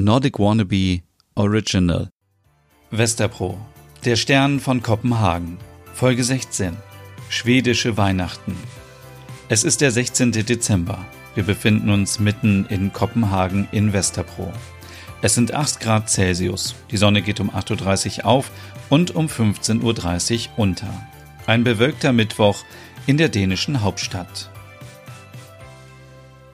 Nordic Wannabe Original. Westerpro. Der Stern von Kopenhagen. Folge 16. Schwedische Weihnachten. Es ist der 16. Dezember. Wir befinden uns mitten in Kopenhagen in Westerpro. Es sind 8 Grad Celsius. Die Sonne geht um 8.30 Uhr auf und um 15.30 Uhr unter. Ein bewölkter Mittwoch in der dänischen Hauptstadt.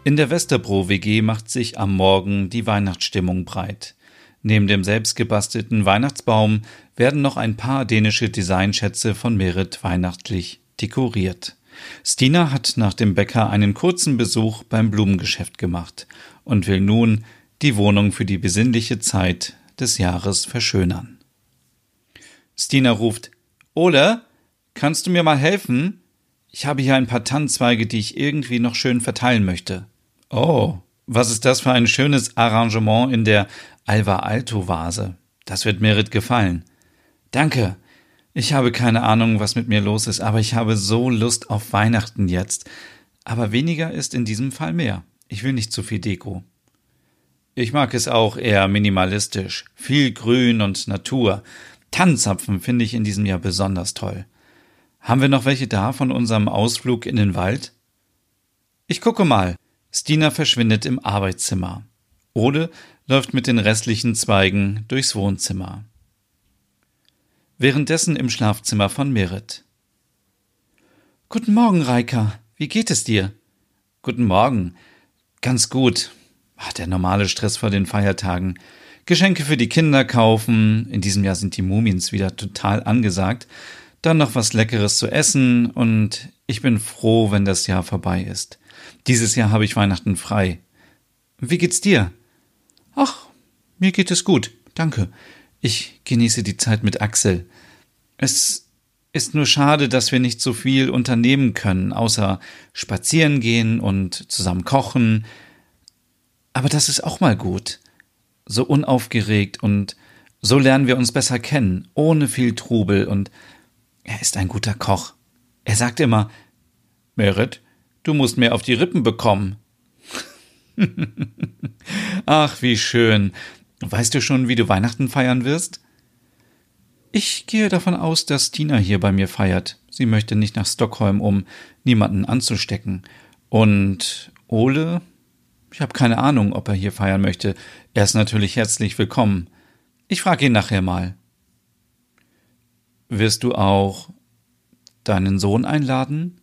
In der Westerbro WG macht sich am Morgen die Weihnachtsstimmung breit. Neben dem selbstgebastelten Weihnachtsbaum werden noch ein paar dänische Designschätze von Merit weihnachtlich dekoriert. Stina hat nach dem Bäcker einen kurzen Besuch beim Blumengeschäft gemacht und will nun die Wohnung für die besinnliche Zeit des Jahres verschönern. Stina ruft Ole, kannst du mir mal helfen? Ich habe hier ein paar Tannenzweige, die ich irgendwie noch schön verteilen möchte. Oh, was ist das für ein schönes Arrangement in der Alva Alto Vase. Das wird Merit gefallen. Danke. Ich habe keine Ahnung, was mit mir los ist, aber ich habe so Lust auf Weihnachten jetzt. Aber weniger ist in diesem Fall mehr. Ich will nicht zu viel Deko. Ich mag es auch eher minimalistisch. Viel Grün und Natur. Tannenzapfen finde ich in diesem Jahr besonders toll. Haben wir noch welche da von unserem Ausflug in den Wald? Ich gucke mal. Stina verschwindet im Arbeitszimmer. Ode läuft mit den restlichen Zweigen durchs Wohnzimmer. Währenddessen im Schlafzimmer von Merit. Guten Morgen, Reika. Wie geht es dir? Guten Morgen. Ganz gut. Ach, der normale Stress vor den Feiertagen. Geschenke für die Kinder kaufen. In diesem Jahr sind die Mumiens wieder total angesagt. Dann noch was Leckeres zu essen und ich bin froh, wenn das Jahr vorbei ist. Dieses Jahr habe ich Weihnachten frei. Wie geht's dir? Ach, mir geht es gut, danke. Ich genieße die Zeit mit Axel. Es ist nur schade, dass wir nicht so viel unternehmen können, außer spazieren gehen und zusammen kochen. Aber das ist auch mal gut. So unaufgeregt und so lernen wir uns besser kennen, ohne viel Trubel und er ist ein guter Koch. Er sagt immer, Merit, Du musst mehr auf die Rippen bekommen. Ach, wie schön. Weißt du schon, wie du Weihnachten feiern wirst? Ich gehe davon aus, dass Tina hier bei mir feiert. Sie möchte nicht nach Stockholm, um niemanden anzustecken. Und Ole? Ich habe keine Ahnung, ob er hier feiern möchte. Er ist natürlich herzlich willkommen. Ich frage ihn nachher mal. Wirst du auch deinen Sohn einladen?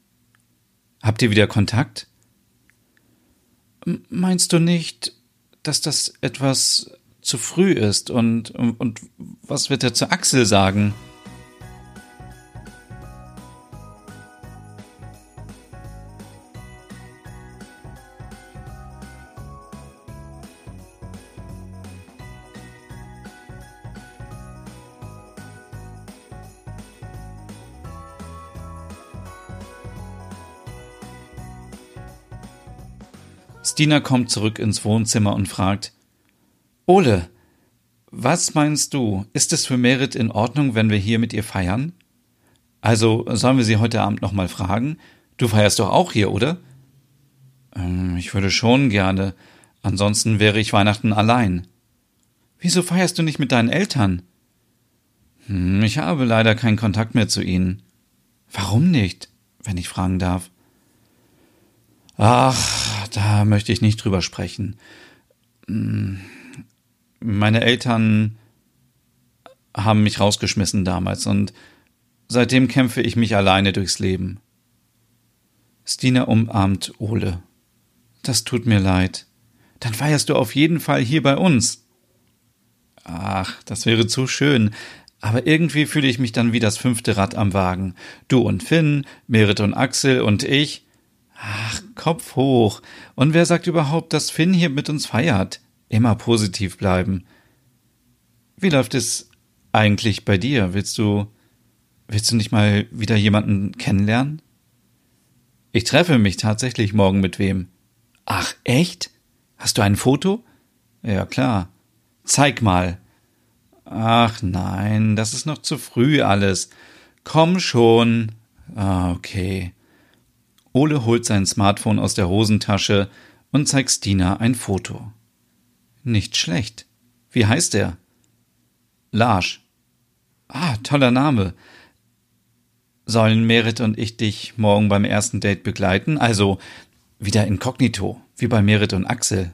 Habt ihr wieder Kontakt? Meinst du nicht, dass das etwas zu früh ist und, und was wird er zu Axel sagen? Stina kommt zurück ins Wohnzimmer und fragt Ole, was meinst du, ist es für Merit in Ordnung, wenn wir hier mit ihr feiern? Also sollen wir sie heute Abend nochmal fragen? Du feierst doch auch hier, oder? Ähm, ich würde schon gerne. Ansonsten wäre ich Weihnachten allein. Wieso feierst du nicht mit deinen Eltern? Hm, ich habe leider keinen Kontakt mehr zu ihnen. Warum nicht, wenn ich fragen darf? Ach, da möchte ich nicht drüber sprechen. Hm, meine Eltern haben mich rausgeschmissen damals und seitdem kämpfe ich mich alleine durchs Leben. Stina umarmt Ole. Das tut mir leid. Dann feierst du auf jeden Fall hier bei uns. Ach, das wäre zu schön. Aber irgendwie fühle ich mich dann wie das fünfte Rad am Wagen. Du und Finn, Merit und Axel und ich. Ach, Kopf hoch. Und wer sagt überhaupt, dass Finn hier mit uns feiert? Immer positiv bleiben. Wie läuft es eigentlich bei dir? Willst du, willst du nicht mal wieder jemanden kennenlernen? Ich treffe mich tatsächlich morgen mit wem. Ach, echt? Hast du ein Foto? Ja, klar. Zeig mal. Ach nein, das ist noch zu früh alles. Komm schon. Ah, okay. Ole holt sein Smartphone aus der Hosentasche und zeigt Stina ein Foto. Nicht schlecht. Wie heißt er? Lars. Ah, toller Name. Sollen Merit und ich dich morgen beim ersten Date begleiten? Also wieder inkognito, wie bei Merit und Axel.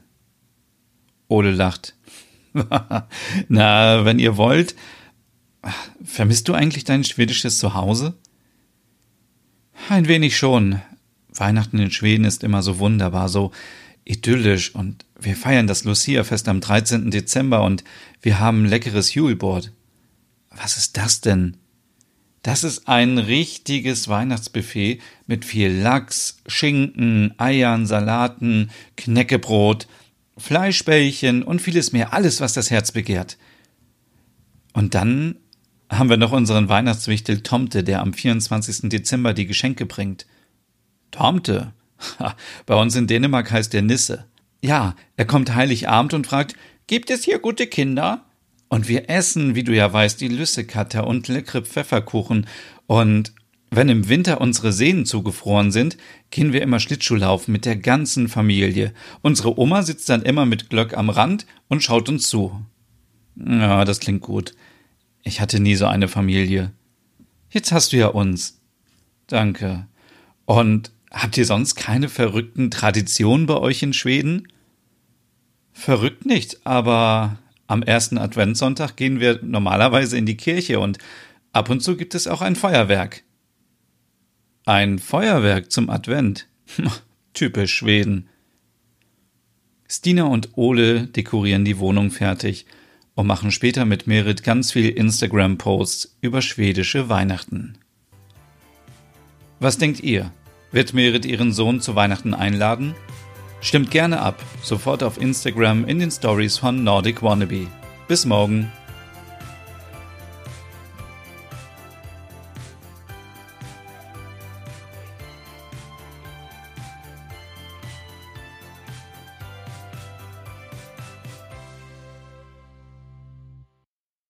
Ole lacht. Na, wenn ihr wollt. Vermisst du eigentlich dein schwedisches Zuhause? Ein wenig schon. Weihnachten in Schweden ist immer so wunderbar, so idyllisch und wir feiern das Lucia-Fest am 13. Dezember und wir haben leckeres Juleboard. Was ist das denn? Das ist ein richtiges Weihnachtsbuffet mit viel Lachs, Schinken, Eiern, Salaten, Knäckebrot, Fleischbällchen und vieles mehr, alles, was das Herz begehrt. Und dann haben wir noch unseren Weihnachtswichtel Tomte, der am 24. Dezember die Geschenke bringt. Tomte? Bei uns in Dänemark heißt er Nisse. Ja, er kommt Heiligabend und fragt, gibt es hier gute Kinder? Und wir essen, wie du ja weißt, die Lüssekatter und leckere Pfefferkuchen. Und wenn im Winter unsere Sehnen zugefroren sind, gehen wir immer Schlittschuhlaufen mit der ganzen Familie. Unsere Oma sitzt dann immer mit Glöck am Rand und schaut uns zu. Ja, das klingt gut. Ich hatte nie so eine Familie. Jetzt hast du ja uns. Danke. Und habt ihr sonst keine verrückten Traditionen bei euch in Schweden? Verrückt nicht, aber am ersten Adventssonntag gehen wir normalerweise in die Kirche und ab und zu gibt es auch ein Feuerwerk. Ein Feuerwerk zum Advent. Typisch Schweden. Stina und Ole dekorieren die Wohnung fertig und machen später mit Merit ganz viel Instagram-Posts über schwedische Weihnachten. Was denkt ihr? Wird Merit ihren Sohn zu Weihnachten einladen? Stimmt gerne ab, sofort auf Instagram in den Stories von Nordic Wannabe. Bis morgen.